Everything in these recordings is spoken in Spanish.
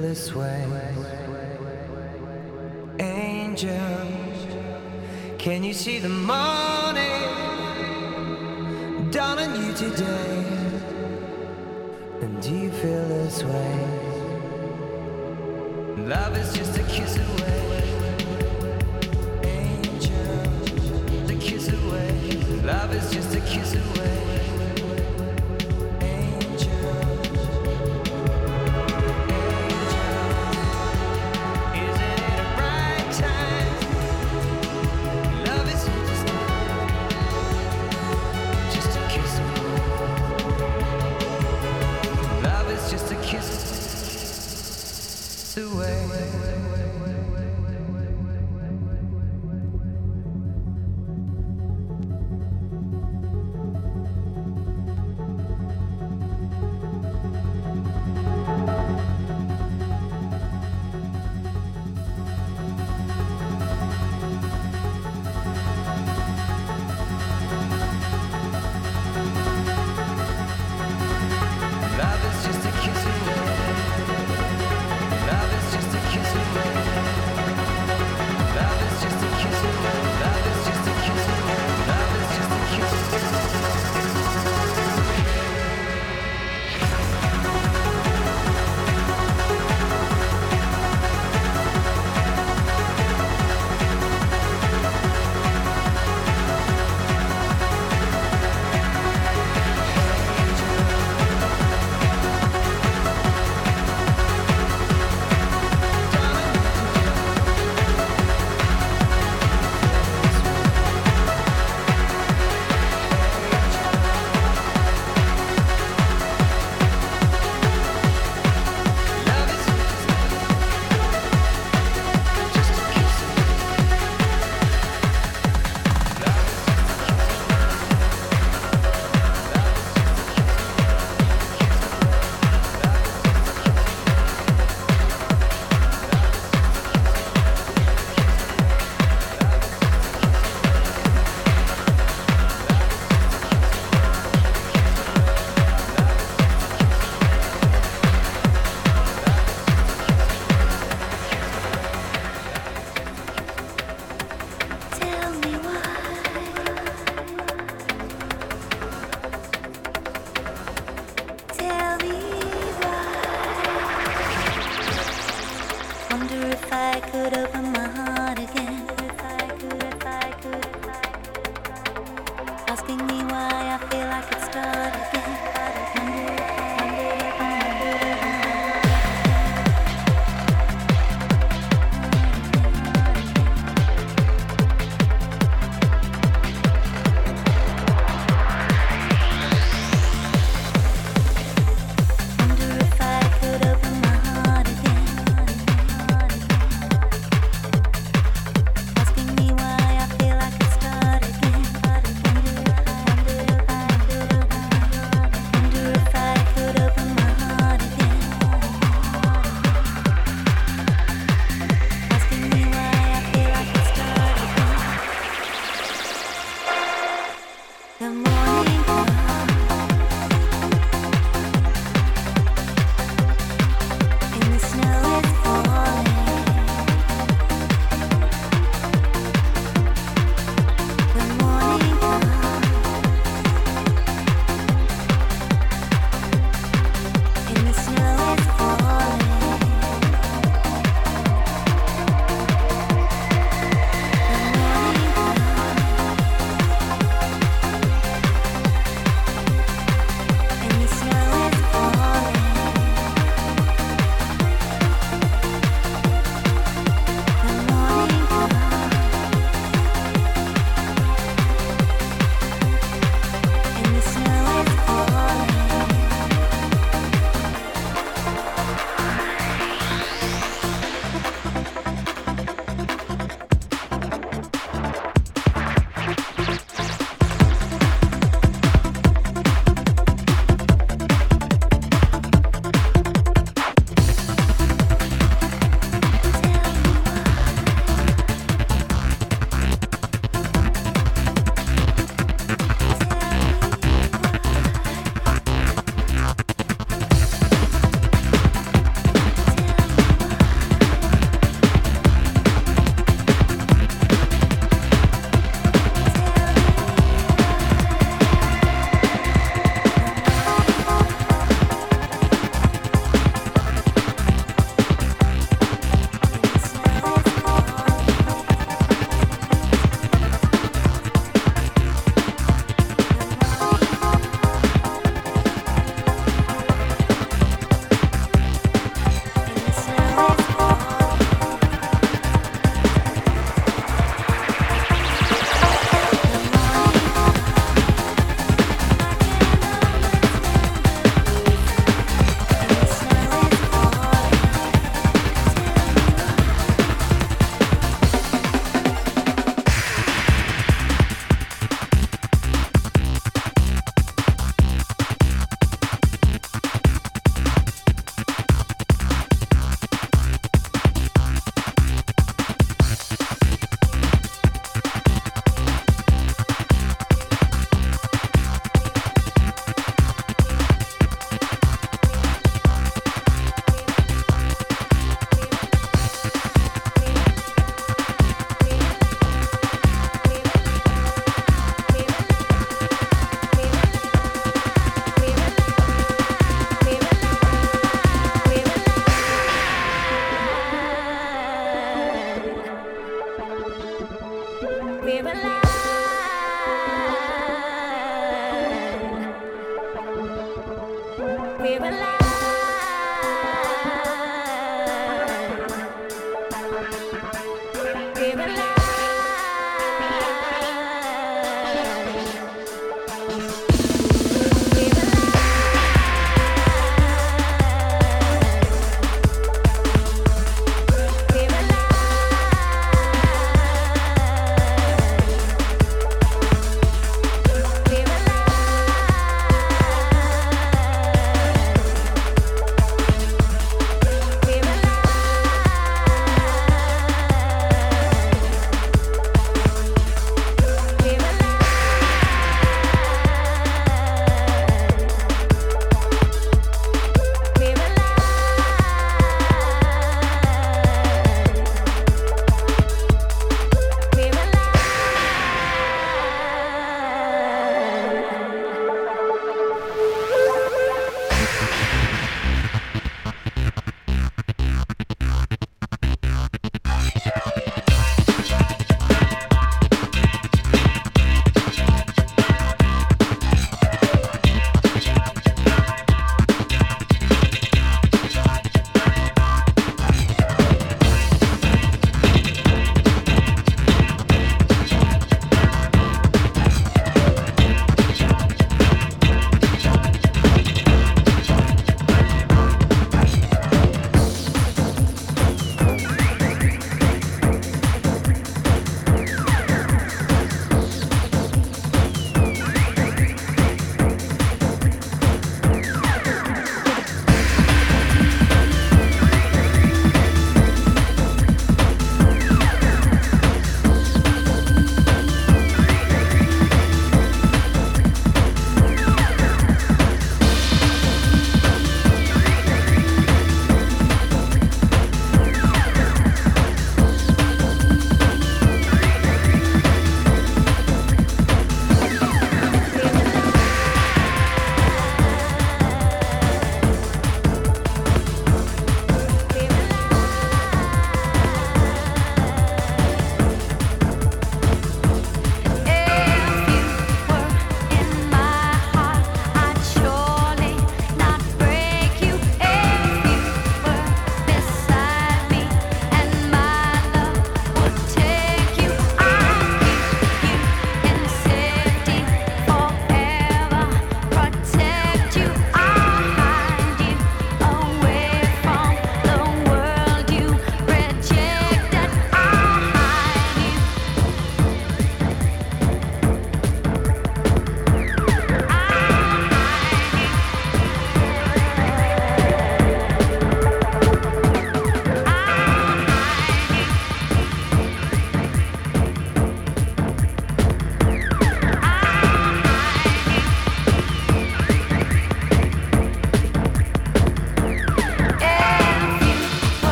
this way. Angel, can you see the morning dawn on you today? And do you feel this way? Love is just a kiss away. Just a kiss away.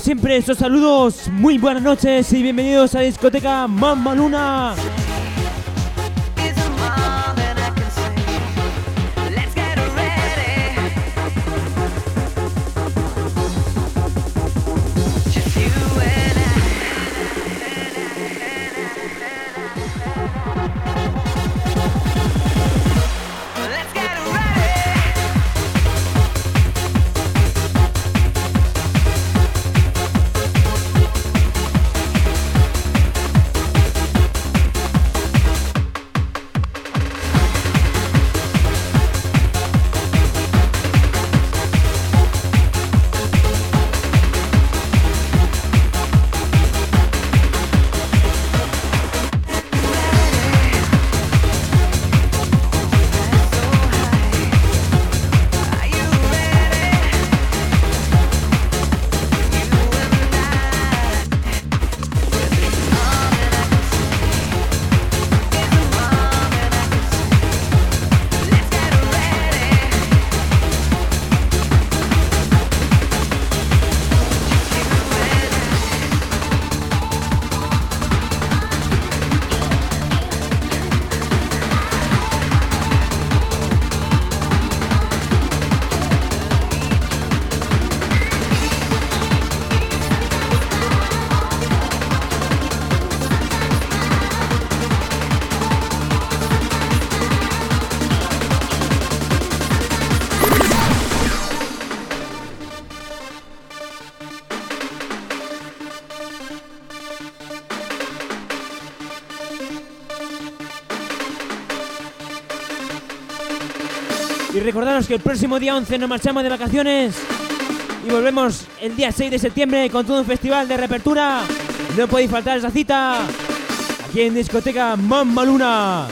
Siempre, estos saludos, muy buenas noches y bienvenidos a discoteca Mamma Luna. que el próximo día 11 nos marchamos de vacaciones y volvemos el día 6 de septiembre con todo un festival de reapertura. No podéis faltar esa cita aquí en discoteca Mamma Luna.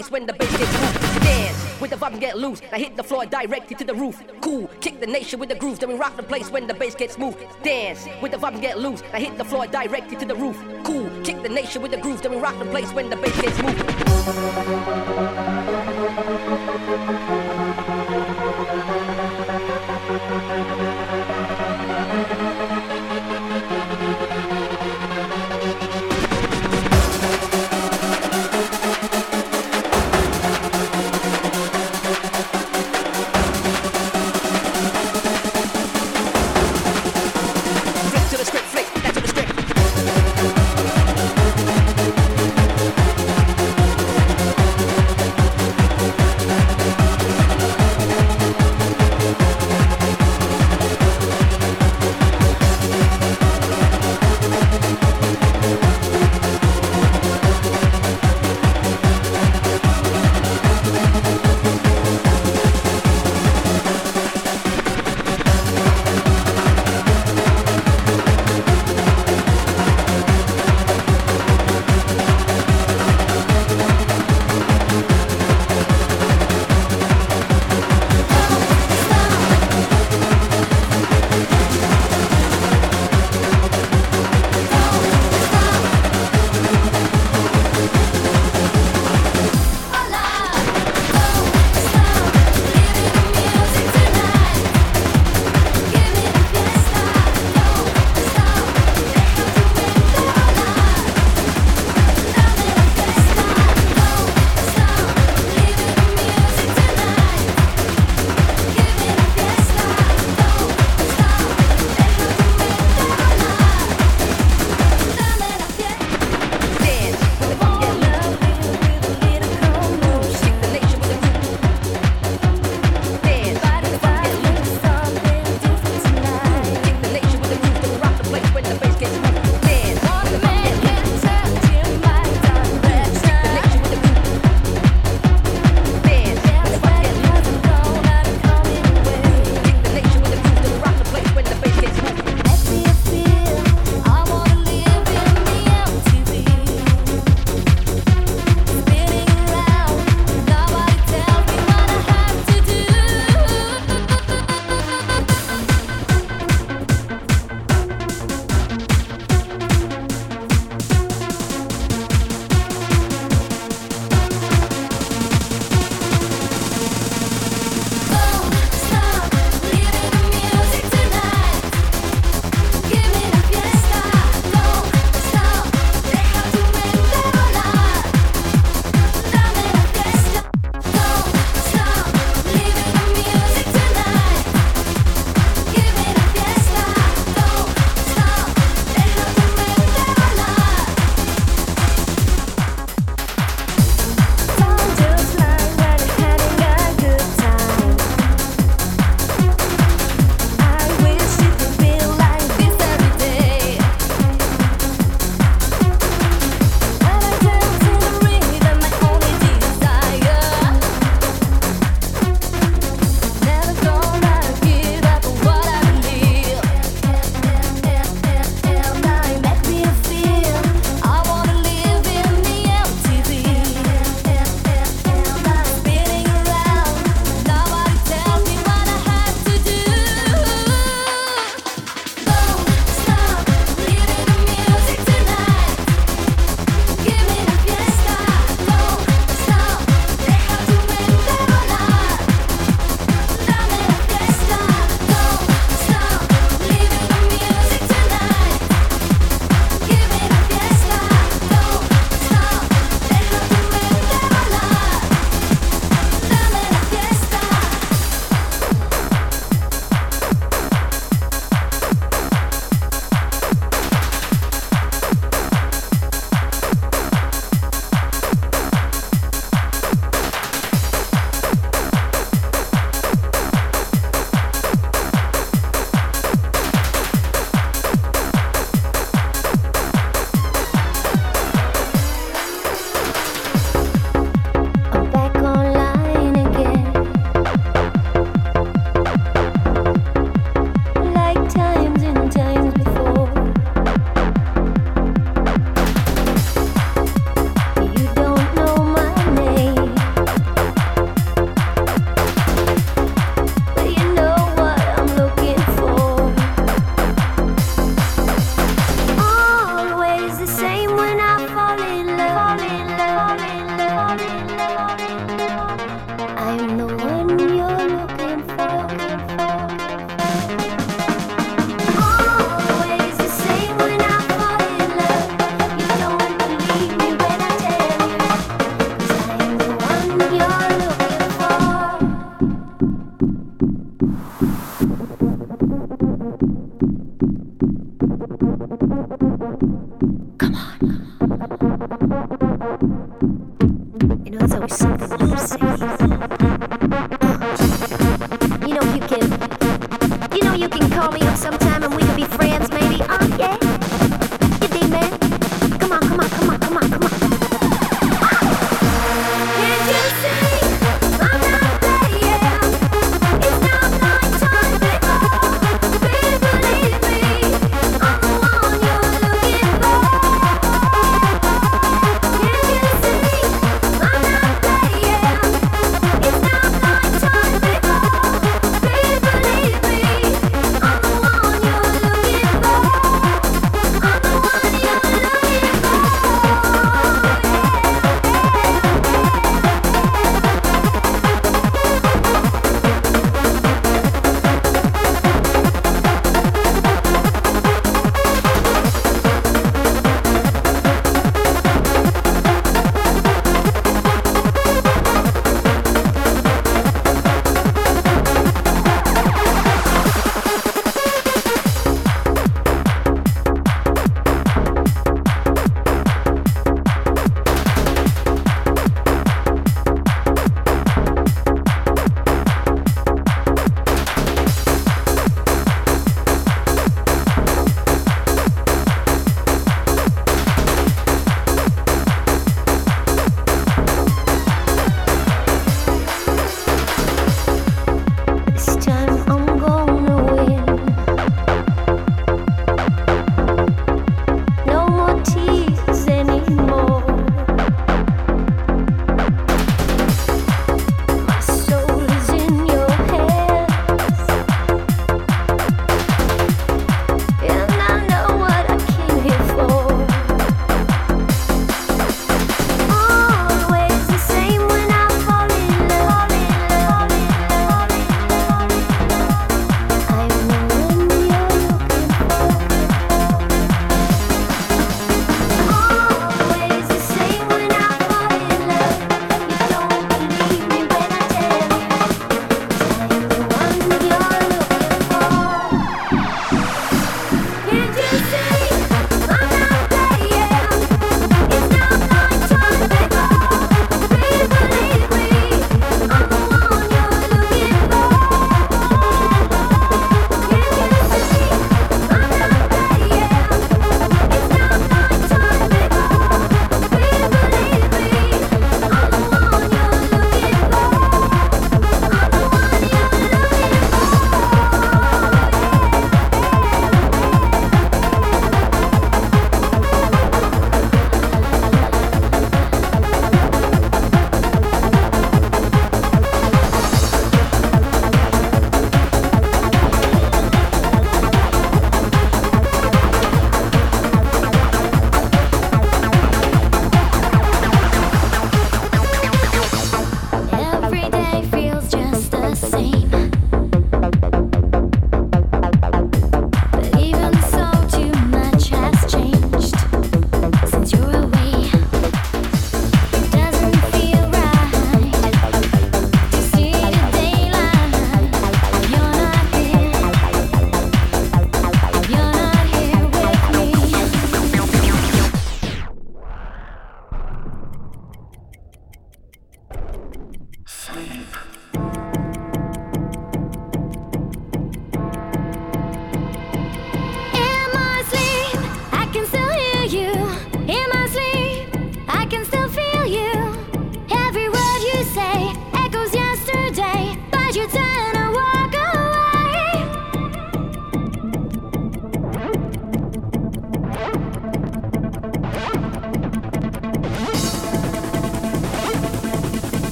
Place when the bass gets moved. Dance with the vibe and get loose. I hit the floor directly to the roof. Cool, kick the nation with the groove, then we rock the place when the bass gets moved. Dance with the vibe and get loose. I hit the floor directly to the roof. Cool, kick the nation with the groove, then we rock the place when the bass gets moved.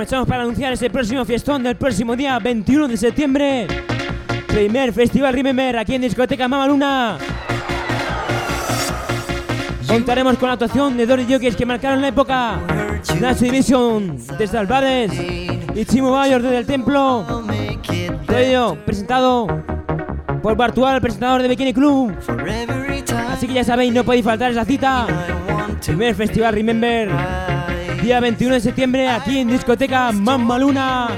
aprovechamos para anunciar ese próximo fiestón del próximo día 21 de septiembre. Primer Festival Remember aquí en Discoteca Mama Luna. Contaremos con la actuación de dos jockeys que marcaron la época. Nacho Division desde Albades y Chimo Bayor desde el Templo. Todo ello presentado por Bartual, el presentador de Bikini Club. Así que ya sabéis, no podéis faltar esa cita. Primer Festival Remember día 21 de septiembre aquí en discoteca Mamma Luna.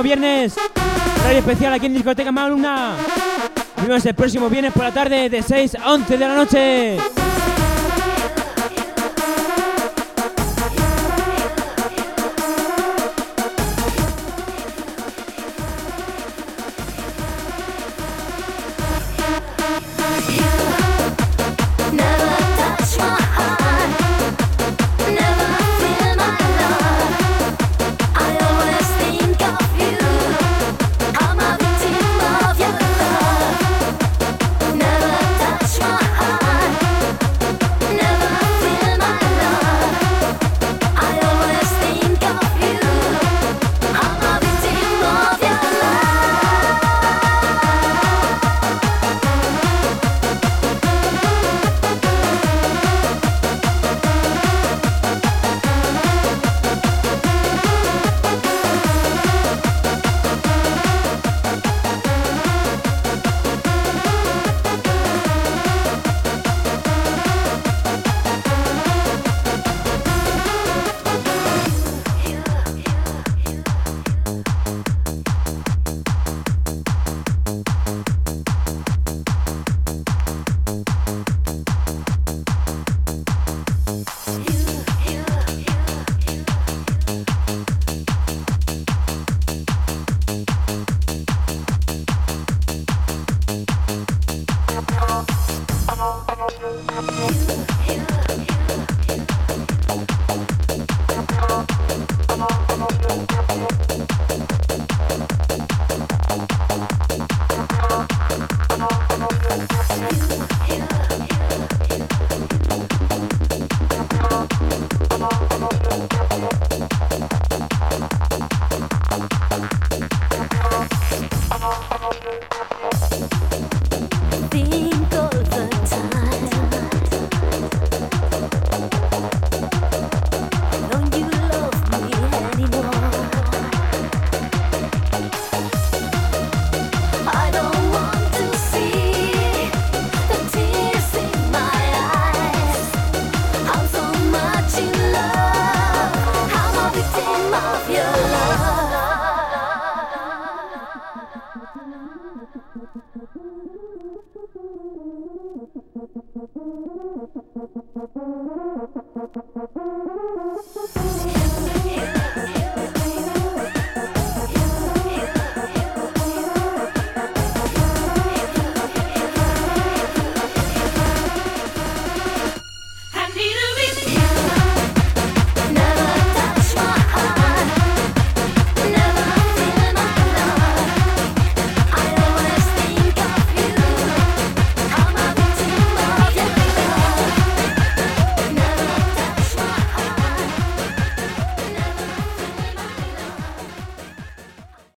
próximo viernes, radio especial aquí en Discoteca Maluna. Nos vemos el próximo viernes por la tarde de 6 a 11 de la noche.